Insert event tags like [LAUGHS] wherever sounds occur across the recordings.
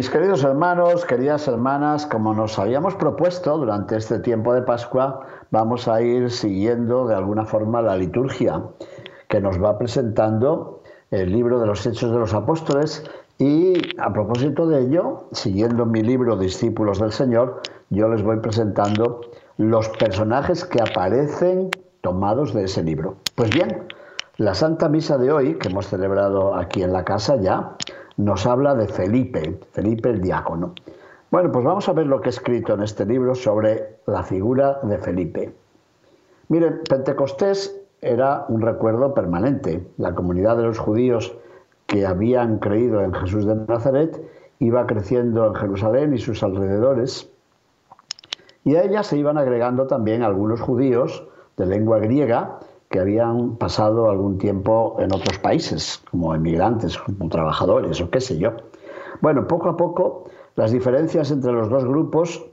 Mis queridos hermanos, queridas hermanas, como nos habíamos propuesto durante este tiempo de Pascua, vamos a ir siguiendo de alguna forma la liturgia que nos va presentando el libro de los Hechos de los Apóstoles y a propósito de ello, siguiendo mi libro Discípulos del Señor, yo les voy presentando los personajes que aparecen tomados de ese libro. Pues bien, la Santa Misa de hoy, que hemos celebrado aquí en la casa ya, nos habla de Felipe, Felipe el diácono. Bueno, pues vamos a ver lo que he escrito en este libro sobre la figura de Felipe. Miren, Pentecostés era un recuerdo permanente. La comunidad de los judíos que habían creído en Jesús de Nazaret iba creciendo en Jerusalén y sus alrededores, y a ella se iban agregando también algunos judíos de lengua griega que habían pasado algún tiempo en otros países, como emigrantes, como trabajadores o qué sé yo. Bueno, poco a poco las diferencias entre los dos grupos,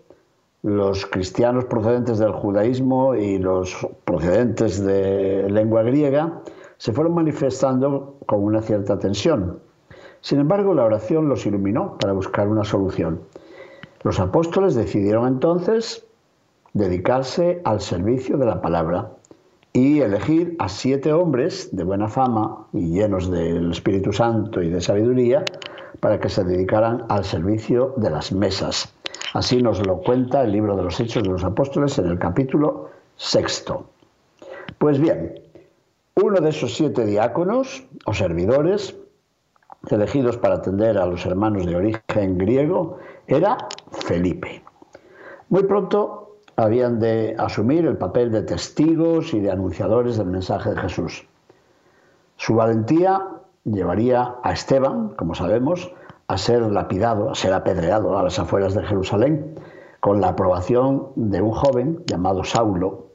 los cristianos procedentes del judaísmo y los procedentes de lengua griega, se fueron manifestando con una cierta tensión. Sin embargo, la oración los iluminó para buscar una solución. Los apóstoles decidieron entonces dedicarse al servicio de la palabra y elegir a siete hombres de buena fama y llenos del Espíritu Santo y de sabiduría para que se dedicaran al servicio de las mesas. Así nos lo cuenta el libro de los Hechos de los Apóstoles en el capítulo sexto. Pues bien, uno de esos siete diáconos o servidores elegidos para atender a los hermanos de origen griego era Felipe. Muy pronto habían de asumir el papel de testigos y de anunciadores del mensaje de Jesús. Su valentía llevaría a Esteban, como sabemos, a ser lapidado, a ser apedreado a las afueras de Jerusalén, con la aprobación de un joven llamado Saulo,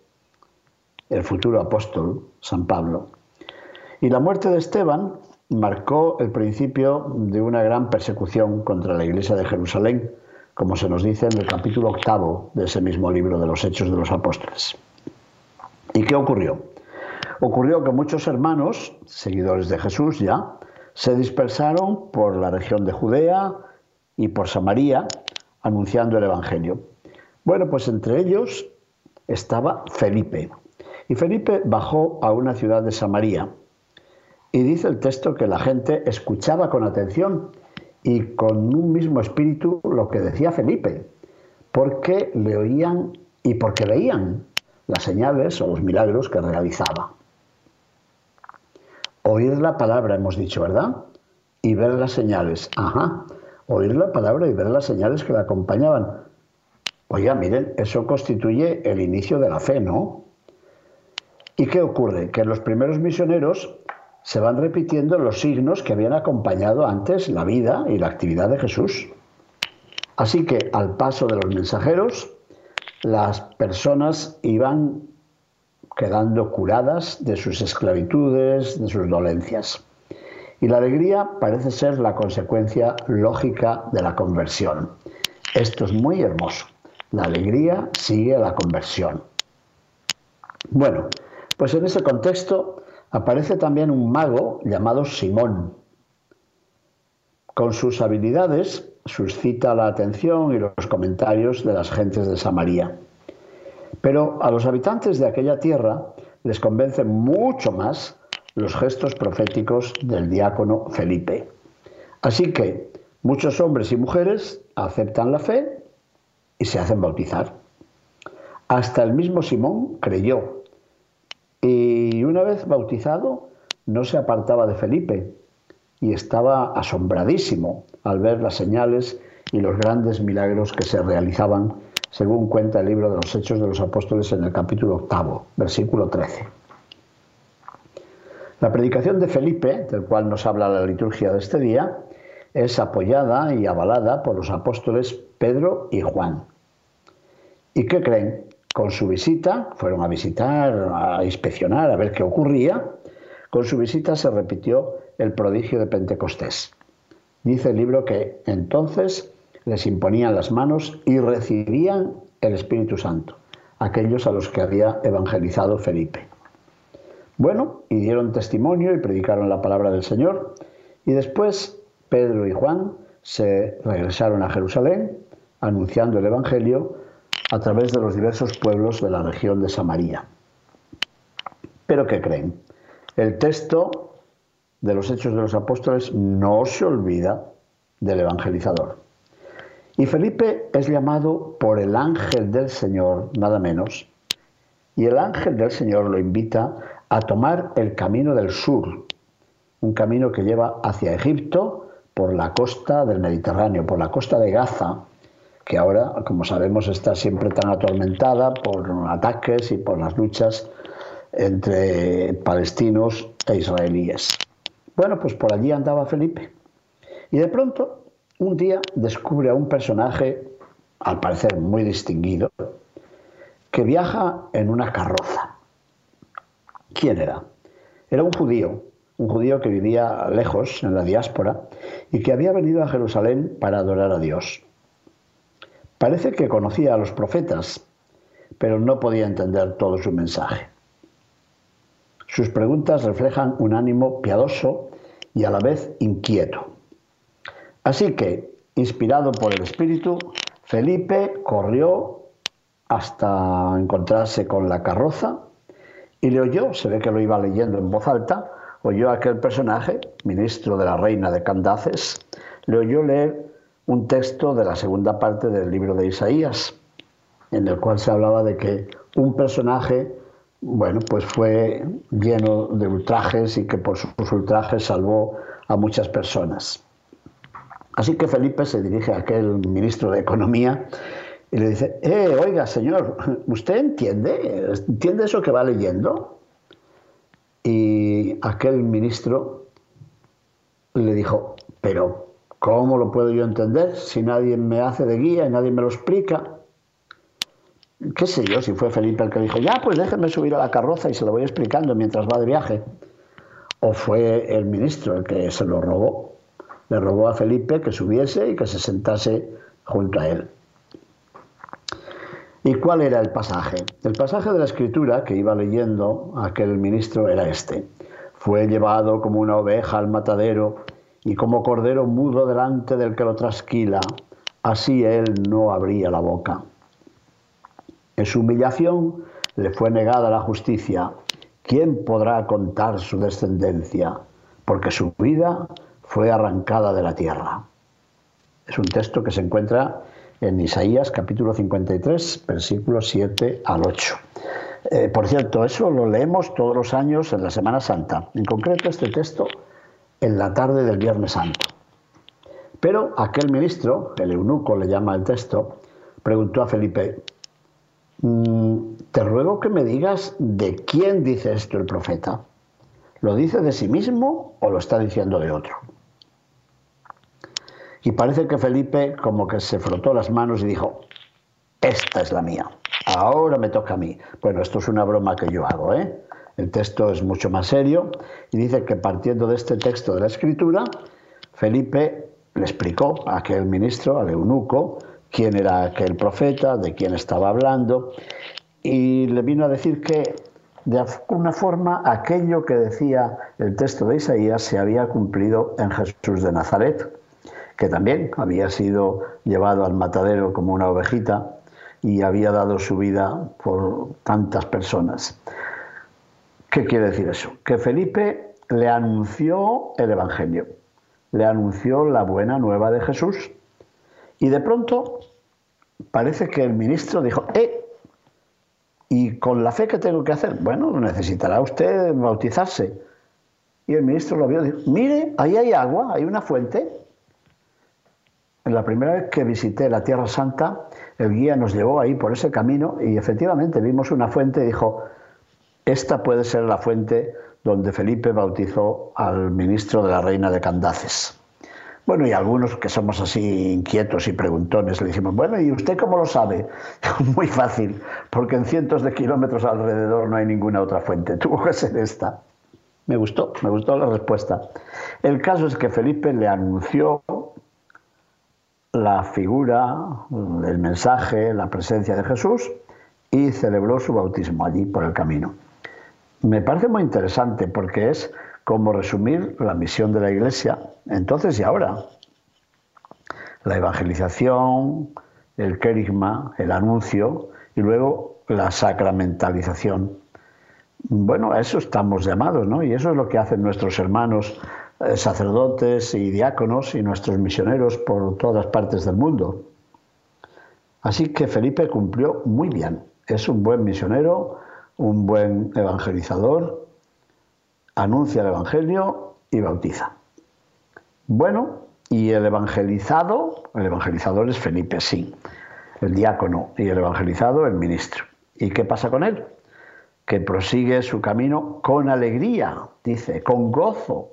el futuro apóstol San Pablo. Y la muerte de Esteban marcó el principio de una gran persecución contra la iglesia de Jerusalén, como se nos dice en el capítulo octavo de ese mismo libro de los Hechos de los Apóstoles. ¿Y qué ocurrió? Ocurrió que muchos hermanos, seguidores de Jesús ya, se dispersaron por la región de Judea y por Samaria anunciando el Evangelio. Bueno, pues entre ellos estaba Felipe. Y Felipe bajó a una ciudad de Samaria. Y dice el texto que la gente escuchaba con atención y con un mismo espíritu lo que decía Felipe, porque le oían y porque veían las señales o los milagros que realizaba. Oír la palabra, hemos dicho, ¿verdad? Y ver las señales. Ajá. Oír la palabra y ver las señales que la acompañaban. Oiga, miren, eso constituye el inicio de la fe, ¿no? ¿Y qué ocurre? Que los primeros misioneros se van repitiendo los signos que habían acompañado antes la vida y la actividad de Jesús. Así que al paso de los mensajeros, las personas iban quedando curadas de sus esclavitudes, de sus dolencias. Y la alegría parece ser la consecuencia lógica de la conversión. Esto es muy hermoso. La alegría sigue a la conversión. Bueno, pues en ese contexto aparece también un mago llamado Simón. Con sus habilidades suscita la atención y los comentarios de las gentes de Samaria. Pero a los habitantes de aquella tierra les convencen mucho más los gestos proféticos del diácono Felipe. Así que muchos hombres y mujeres aceptan la fe y se hacen bautizar. Hasta el mismo Simón creyó una vez bautizado no se apartaba de Felipe y estaba asombradísimo al ver las señales y los grandes milagros que se realizaban según cuenta el libro de los Hechos de los Apóstoles en el capítulo octavo, versículo 13. La predicación de Felipe, del cual nos habla la liturgia de este día, es apoyada y avalada por los apóstoles Pedro y Juan. ¿Y qué creen? Con su visita, fueron a visitar, a inspeccionar, a ver qué ocurría, con su visita se repitió el prodigio de Pentecostés. Dice el libro que entonces les imponían las manos y recibían el Espíritu Santo, aquellos a los que había evangelizado Felipe. Bueno, y dieron testimonio y predicaron la palabra del Señor, y después Pedro y Juan se regresaron a Jerusalén anunciando el Evangelio a través de los diversos pueblos de la región de Samaria. Pero ¿qué creen? El texto de los Hechos de los Apóstoles no se olvida del evangelizador. Y Felipe es llamado por el ángel del Señor, nada menos, y el ángel del Señor lo invita a tomar el camino del sur, un camino que lleva hacia Egipto por la costa del Mediterráneo, por la costa de Gaza, que ahora, como sabemos, está siempre tan atormentada por ataques y por las luchas entre palestinos e israelíes. Bueno, pues por allí andaba Felipe. Y de pronto, un día descubre a un personaje, al parecer muy distinguido, que viaja en una carroza. ¿Quién era? Era un judío, un judío que vivía lejos, en la diáspora, y que había venido a Jerusalén para adorar a Dios. Parece que conocía a los profetas, pero no podía entender todo su mensaje. Sus preguntas reflejan un ánimo piadoso y a la vez inquieto. Así que, inspirado por el Espíritu, Felipe corrió hasta encontrarse con la carroza y le oyó, se ve que lo iba leyendo en voz alta, oyó a aquel personaje, ministro de la reina de Candaces, le oyó leer un texto de la segunda parte del libro de Isaías, en el cual se hablaba de que un personaje, bueno, pues fue lleno de ultrajes y que por sus ultrajes salvó a muchas personas. Así que Felipe se dirige a aquel ministro de Economía y le dice, eh, oiga, señor, ¿usted entiende? ¿Entiende eso que va leyendo? Y aquel ministro le dijo, pero ¿cómo lo puedo yo entender si nadie me hace de guía y nadie me lo explica? ¿Qué sé yo si fue Felipe el que dijo, ya, pues déjeme subir a la carroza y se lo voy explicando mientras va de viaje? ¿O fue el ministro el que se lo robó? Le robó a Felipe que subiese y que se sentase junto a él. ¿Y cuál era el pasaje? El pasaje de la escritura que iba leyendo aquel ministro era este. Fue llevado como una oveja al matadero y como cordero mudo delante del que lo trasquila, así él no abría la boca. En su humillación le fue negada la justicia. ¿Quién podrá contar su descendencia? Porque su vida fue arrancada de la tierra. Es un texto que se encuentra en Isaías capítulo 53, versículos 7 al 8. Eh, por cierto, eso lo leemos todos los años en la Semana Santa, en concreto este texto en la tarde del Viernes Santo. Pero aquel ministro, el eunuco le llama el texto, preguntó a Felipe, mm, te ruego que me digas de quién dice esto el profeta. ¿Lo dice de sí mismo o lo está diciendo de otro? Y parece que Felipe como que se frotó las manos y dijo, esta es la mía, ahora me toca a mí. Bueno, esto es una broma que yo hago, ¿eh? El texto es mucho más serio y dice que partiendo de este texto de la escritura, Felipe le explicó a aquel ministro, al eunuco, quién era aquel profeta, de quién estaba hablando, y le vino a decir que de alguna forma aquello que decía el texto de Isaías se había cumplido en Jesús de Nazaret que también había sido llevado al matadero como una ovejita y había dado su vida por tantas personas. ¿Qué quiere decir eso? Que Felipe le anunció el Evangelio, le anunció la buena nueva de Jesús y de pronto parece que el ministro dijo, ¡eh! ¿Y con la fe que tengo que hacer? Bueno, necesitará usted bautizarse. Y el ministro lo vio y dijo, mire, ahí hay agua, hay una fuente, la primera vez que visité la Tierra Santa, el guía nos llevó ahí por ese camino y efectivamente vimos una fuente y dijo, esta puede ser la fuente donde Felipe bautizó al ministro de la reina de Candaces. Bueno, y algunos que somos así inquietos y preguntones le dijimos, bueno, ¿y usted cómo lo sabe? [LAUGHS] Muy fácil, porque en cientos de kilómetros alrededor no hay ninguna otra fuente. Tuvo que ser esta. Me gustó, me gustó la respuesta. El caso es que Felipe le anunció la figura, el mensaje, la presencia de Jesús y celebró su bautismo allí por el camino. Me parece muy interesante porque es como resumir la misión de la Iglesia entonces y ahora. La evangelización, el querigma, el anuncio y luego la sacramentalización. Bueno, a eso estamos llamados, ¿no? Y eso es lo que hacen nuestros hermanos eh, sacerdotes y diáconos y nuestros misioneros por todas partes del mundo. Así que Felipe cumplió muy bien. Es un buen misionero, un buen evangelizador, anuncia el Evangelio y bautiza. Bueno, y el evangelizado, el evangelizador es Felipe, sí, el diácono, y el evangelizado el ministro. ¿Y qué pasa con él? Que prosigue su camino con alegría, dice, con gozo,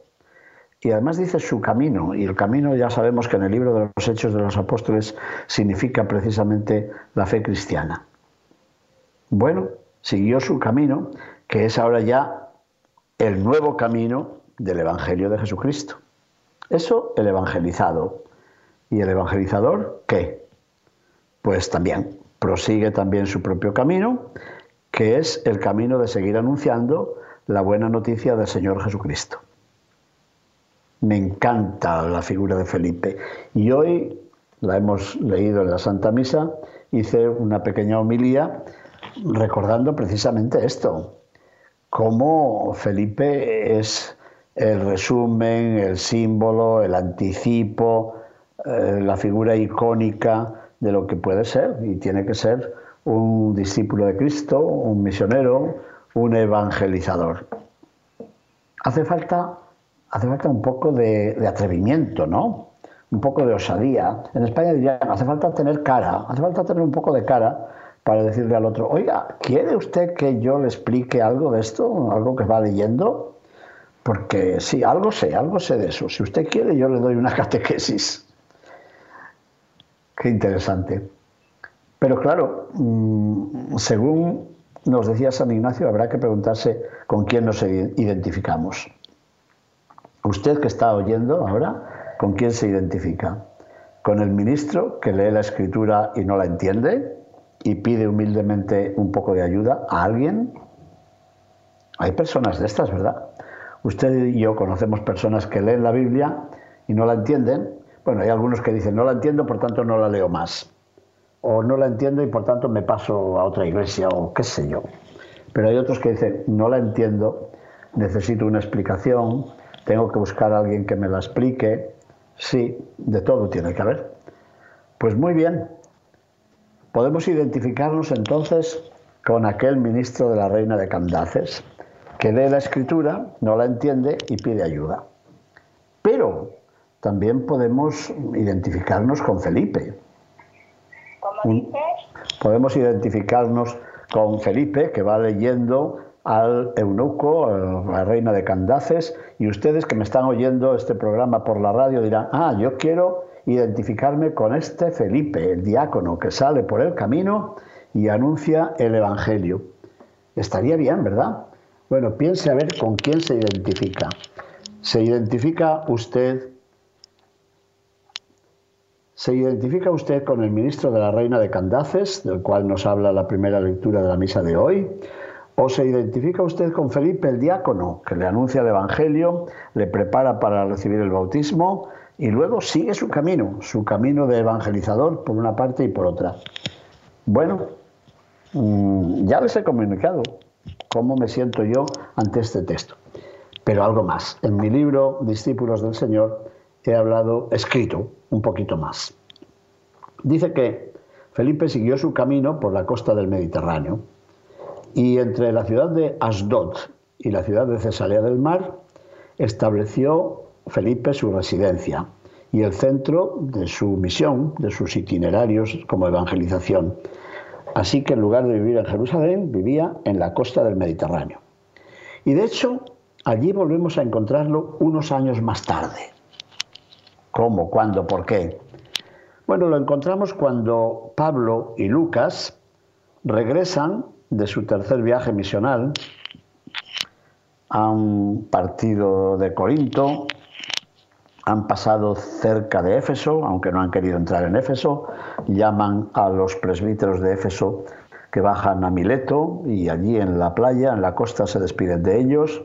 y además dice su camino, y el camino ya sabemos que en el libro de los Hechos de los Apóstoles significa precisamente la fe cristiana. Bueno, siguió su camino, que es ahora ya el nuevo camino del Evangelio de Jesucristo. Eso el evangelizado. ¿Y el evangelizador qué? Pues también prosigue también su propio camino, que es el camino de seguir anunciando la buena noticia del Señor Jesucristo. Me encanta la figura de Felipe. Y hoy la hemos leído en la Santa Misa, hice una pequeña homilía recordando precisamente esto, cómo Felipe es el resumen, el símbolo, el anticipo, eh, la figura icónica de lo que puede ser y tiene que ser un discípulo de Cristo, un misionero, un evangelizador. Hace falta hace falta un poco de, atrevimiento, ¿no? Un poco de osadía. En España dirían, hace falta tener cara, hace falta tener un poco de cara para decirle al otro, oiga, ¿quiere usted que yo le explique algo de esto, algo que va leyendo? Porque sí, algo sé, algo sé de eso. Si usted quiere, yo le doy una [LAUGHS] catequesis. Qué interesante. Pero claro, mm, según nos decía San Ignacio, habrá que preguntarse con quién nos identificamos. Usted que está oyendo ahora, ¿con quién se identifica? ¿Con el ministro que lee la escritura y no la entiende y pide humildemente un poco de ayuda a alguien? Hay personas de estas, ¿verdad? Usted y yo conocemos personas que leen la Biblia y no la entienden. Bueno, hay algunos que dicen, no la entiendo, por tanto no la leo más. O no la entiendo y por tanto me paso a otra iglesia o qué sé yo. Pero hay otros que dicen, no la entiendo, necesito una explicación, tengo que buscar a alguien que me la explique. Sí, de todo tiene que haber. Pues muy bien, podemos identificarnos entonces con aquel ministro de la reina de Candaces, que lee la escritura, no la entiende y pide ayuda. Pero también podemos identificarnos con Felipe. ¿Cómo dices? Podemos identificarnos con Felipe, que va leyendo al eunuco, a la reina de Candaces, y ustedes que me están oyendo este programa por la radio dirán, ah, yo quiero identificarme con este Felipe, el diácono que sale por el camino y anuncia el Evangelio. Estaría bien, ¿verdad? Bueno, piense a ver con quién se identifica. ¿Se identifica usted? ¿Se identifica usted con el ministro de la Reina de Candaces, del cual nos habla la primera lectura de la misa de hoy? ¿O se identifica usted con Felipe el diácono, que le anuncia el Evangelio, le prepara para recibir el bautismo y luego sigue su camino, su camino de evangelizador por una parte y por otra? Bueno, mm, ya les he comunicado cómo me siento yo ante este texto. Pero algo más. En mi libro Discípulos del Señor he hablado, escrito, un poquito más. Dice que Felipe siguió su camino por la costa del Mediterráneo y entre la ciudad de Asdod y la ciudad de Cesarea del Mar estableció Felipe su residencia y el centro de su misión, de sus itinerarios como evangelización. Así que en lugar de vivir en Jerusalén, vivía en la costa del Mediterráneo. Y de hecho, allí volvemos a encontrarlo unos años más tarde. ¿Cómo? ¿Cuándo? ¿Por qué? Bueno, lo encontramos cuando Pablo y Lucas regresan de su tercer viaje misional han partido de Corinto, han pasado cerca de Éfeso, aunque no han querido entrar en Éfeso, llaman a los presbíteros de Éfeso que bajan a Mileto y allí en la playa, en la costa, se despiden de ellos,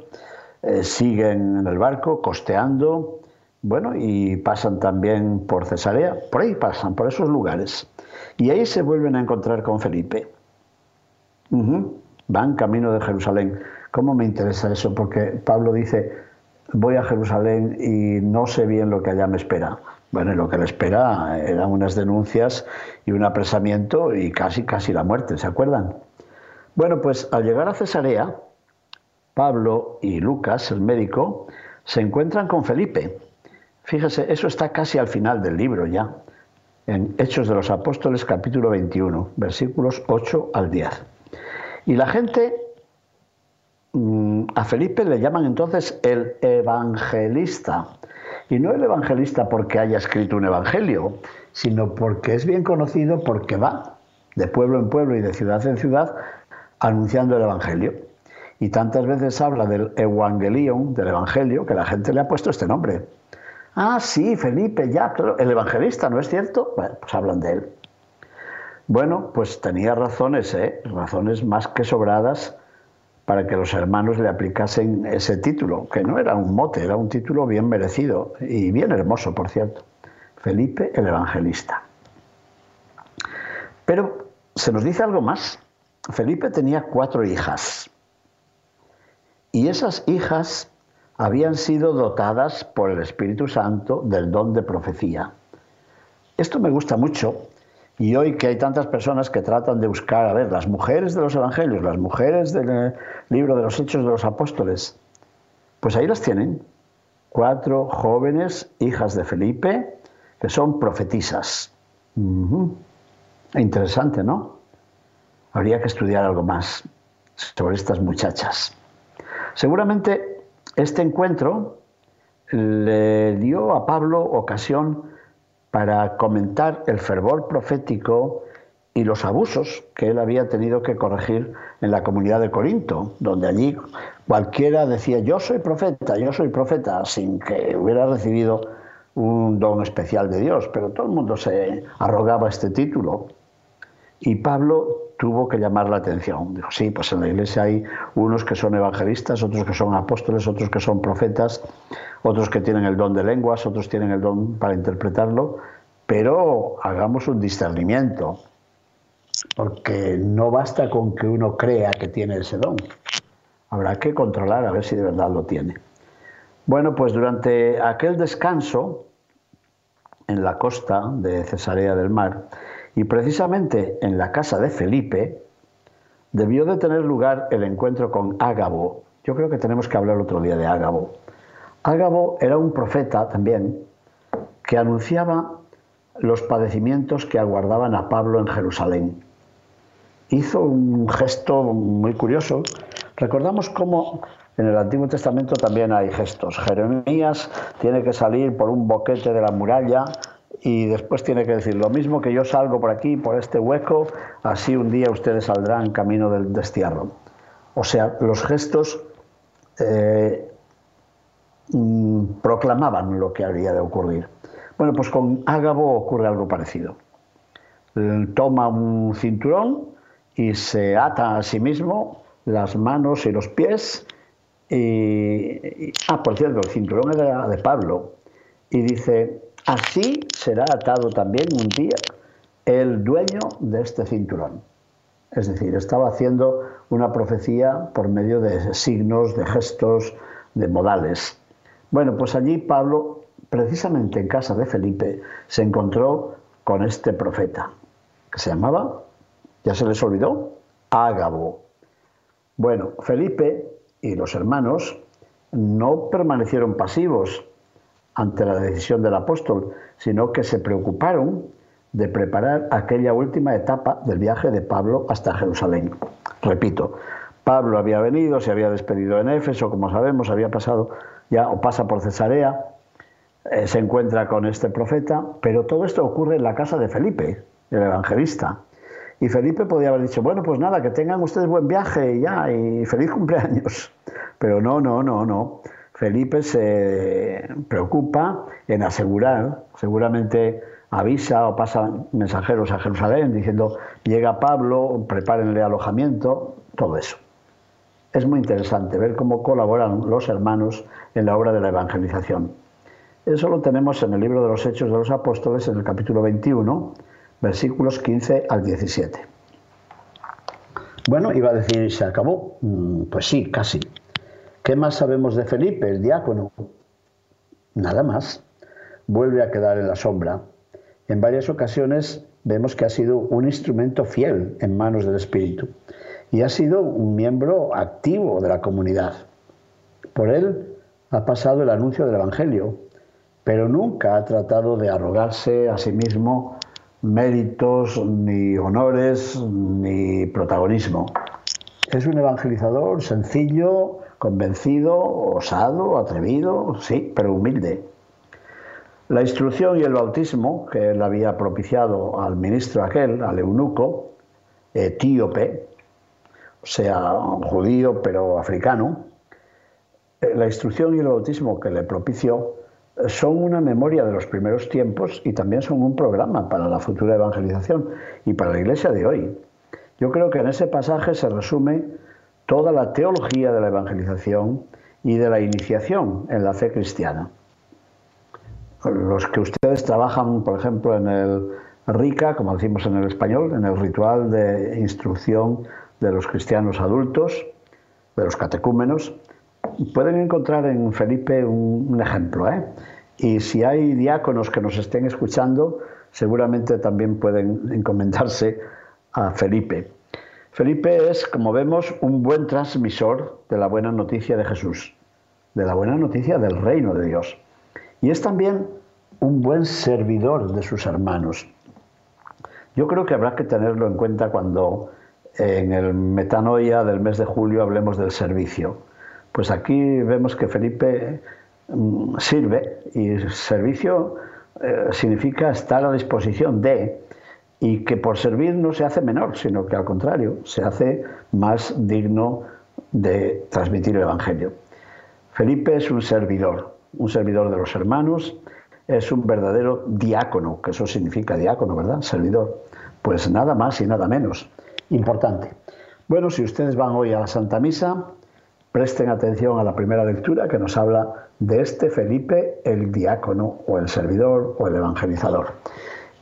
eh, siguen en el barco costeando, bueno, y pasan también por Cesarea, por ahí pasan, por esos lugares. Y ahí se vuelven a encontrar con Felipe. Van camino de Jerusalén. ¿Cómo me interesa eso? Porque Pablo dice, voy a Jerusalén y no sé bien lo que allá me espera. Bueno, lo que le espera eran unas denuncias y un apresamiento y casi, casi la muerte, ¿se acuerdan? Bueno, pues al llegar a Cesarea, Pablo y Lucas, el médico, se encuentran con Felipe. Fíjese, eso está casi al final del libro ya, en Hechos de los Apóstoles capítulo 21, versículos 8 al 10. Y la gente a Felipe le llaman entonces el evangelista. Y no el evangelista porque haya escrito un evangelio, sino porque es bien conocido porque va de pueblo en pueblo y de ciudad en ciudad anunciando el evangelio. Y tantas veces habla del evangelion, del evangelio, que la gente le ha puesto este nombre. Ah, sí, Felipe, ya, el evangelista, ¿no es cierto? Bueno, pues hablan de él. Bueno, pues tenía razones, ¿eh? razones más que sobradas para que los hermanos le aplicasen ese título, que no era un mote, era un título bien merecido y bien hermoso, por cierto. Felipe el Evangelista. Pero se nos dice algo más. Felipe tenía cuatro hijas y esas hijas habían sido dotadas por el Espíritu Santo del don de profecía. Esto me gusta mucho y hoy que hay tantas personas que tratan de buscar, a ver, las mujeres de los evangelios, las mujeres del libro de los Hechos de los Apóstoles, pues ahí las tienen. Cuatro jóvenes hijas de Felipe que son profetisas. Interesante, ¿no? Habría que estudiar algo más sobre estas muchachas. Seguramente este encuentro le dio a Pablo ocasión para comentar el fervor profético y los abusos que él había tenido que corregir en la comunidad de Corinto, donde allí cualquiera decía yo soy profeta, yo soy profeta, sin que hubiera recibido un don especial de Dios, pero todo el mundo se arrogaba este título. Y Pablo tuvo que llamar la atención. Dijo, sí, pues en la iglesia hay unos que son evangelistas, otros que son apóstoles, otros que son profetas, otros que tienen el don de lenguas, otros tienen el don para interpretarlo, pero hagamos un discernimiento, porque no basta con que uno crea que tiene ese don, habrá que controlar a ver si de verdad lo tiene. Bueno, pues durante aquel descanso en la costa de Cesarea del Mar, y precisamente en la casa de Felipe, debió de tener lugar el encuentro con Ágabo. Yo creo que tenemos que hablar otro día de Ágabo. Ágabo era un profeta también que anunciaba los padecimientos que aguardaban a Pablo en Jerusalén. Hizo un gesto muy curioso. Recordamos cómo en el Antiguo Testamento también hay gestos. Jeremías tiene que salir por un boquete de la muralla y después tiene que decir lo mismo que yo salgo por aquí, por este hueco, así un día ustedes saldrán camino del destierro. O sea, los gestos eh, mm, proclamaban lo que había de ocurrir. Bueno, pues con Ágabo ocurre algo parecido. Toma un cinturón y se ata a sí mismo las manos y los pies. Y, ah, por cierto, el cinturón era de Pablo. Y dice, así será atado también un día el dueño de este cinturón. Es decir, estaba haciendo una profecía por medio de signos, de gestos, de modales. Bueno, pues allí Pablo precisamente en casa de Felipe, se encontró con este profeta, que se llamaba, ya se les olvidó, Ágabo. Bueno, Felipe y los hermanos no permanecieron pasivos ante la decisión del apóstol, sino que se preocuparon de preparar aquella última etapa del viaje de Pablo hasta Jerusalén. Repito, Pablo había venido, se había despedido en Éfeso, como sabemos, había pasado ya o pasa por Cesarea, eh, se encuentra con este profeta, pero todo esto ocurre en la casa de Felipe, el evangelista. Y Felipe podía haber dicho, bueno, pues nada, que tengan ustedes buen viaje y ya, y feliz cumpleaños. Pero no, no, no, no. Felipe se preocupa en asegurar, seguramente avisa o pasa mensajeros a Jerusalén diciendo, llega Pablo, prepárenle alojamiento, todo eso. Es muy interesante ver cómo colaboran los hermanos en la obra de la evangelización. Eso lo tenemos en el libro de los Hechos de los Apóstoles, en el capítulo 21, versículos 15 al 17. Bueno, iba a decir, ¿se acabó? Mm, pues sí, casi. ¿Qué más sabemos de Felipe, el diácono? Nada más. Vuelve a quedar en la sombra. En varias ocasiones vemos que ha sido un instrumento fiel en manos del Espíritu y ha sido un miembro activo de la comunidad. Por él ha pasado el anuncio del Evangelio, pero nunca ha tratado de arrogarse a sí mismo méritos, ni honores, ni protagonismo. Es un evangelizador sencillo, convencido, osado, atrevido, sí, pero humilde. La instrucción y el bautismo que él había propiciado al ministro aquel, al eunuco, etíope, o sea, judío pero africano, eh, la instrucción y el bautismo que le propició son una memoria de los primeros tiempos y también son un programa para la futura evangelización y para la iglesia de hoy. Yo creo que en ese pasaje se resume toda la teología de la evangelización y de la iniciación en la fe cristiana. Los que ustedes trabajan, por ejemplo, en el RICA, como decimos en el español, en el ritual de instrucción de los cristianos adultos, de los catecúmenos, pueden encontrar en Felipe un, ejemplo. ¿eh? Y si hay diáconos que nos estén escuchando, seguramente también pueden encomendarse a Felipe. Felipe es, como vemos, un buen transmisor de la buena noticia de Jesús, de la buena noticia del reino de Dios. Y es también un buen servidor de sus hermanos. Yo creo que habrá que tenerlo en cuenta cuando en el metanoia del mes de julio hablemos del servicio. Pues aquí vemos que Felipe mm, sirve y servicio eh, significa estar a disposición de y que por servir no se hace menor, sino que al contrario, se hace más digno de transmitir el Evangelio. Felipe es un servidor, un servidor de los hermanos, es un verdadero diácono, que eso significa diácono, ¿verdad? Servidor. Pues nada más y nada menos. Importante. Bueno, si ustedes van hoy a la Santa Misa, Presten atención a la primera lectura que nos habla de este Felipe, el diácono o el servidor o el evangelizador.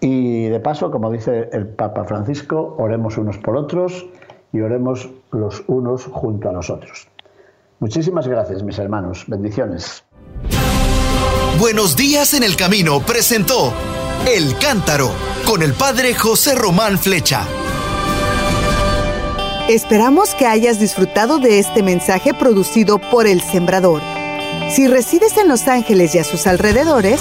Y de paso, como dice el Papa Francisco, oremos unos por otros y oremos los unos junto a nosotros. Muchísimas gracias, mis hermanos. Bendiciones. Buenos días en el camino presentó El Cántaro con el Padre José Román Flecha. Esperamos que hayas disfrutado de este mensaje producido por El Sembrador. Si resides en Los Ángeles y a sus alrededores,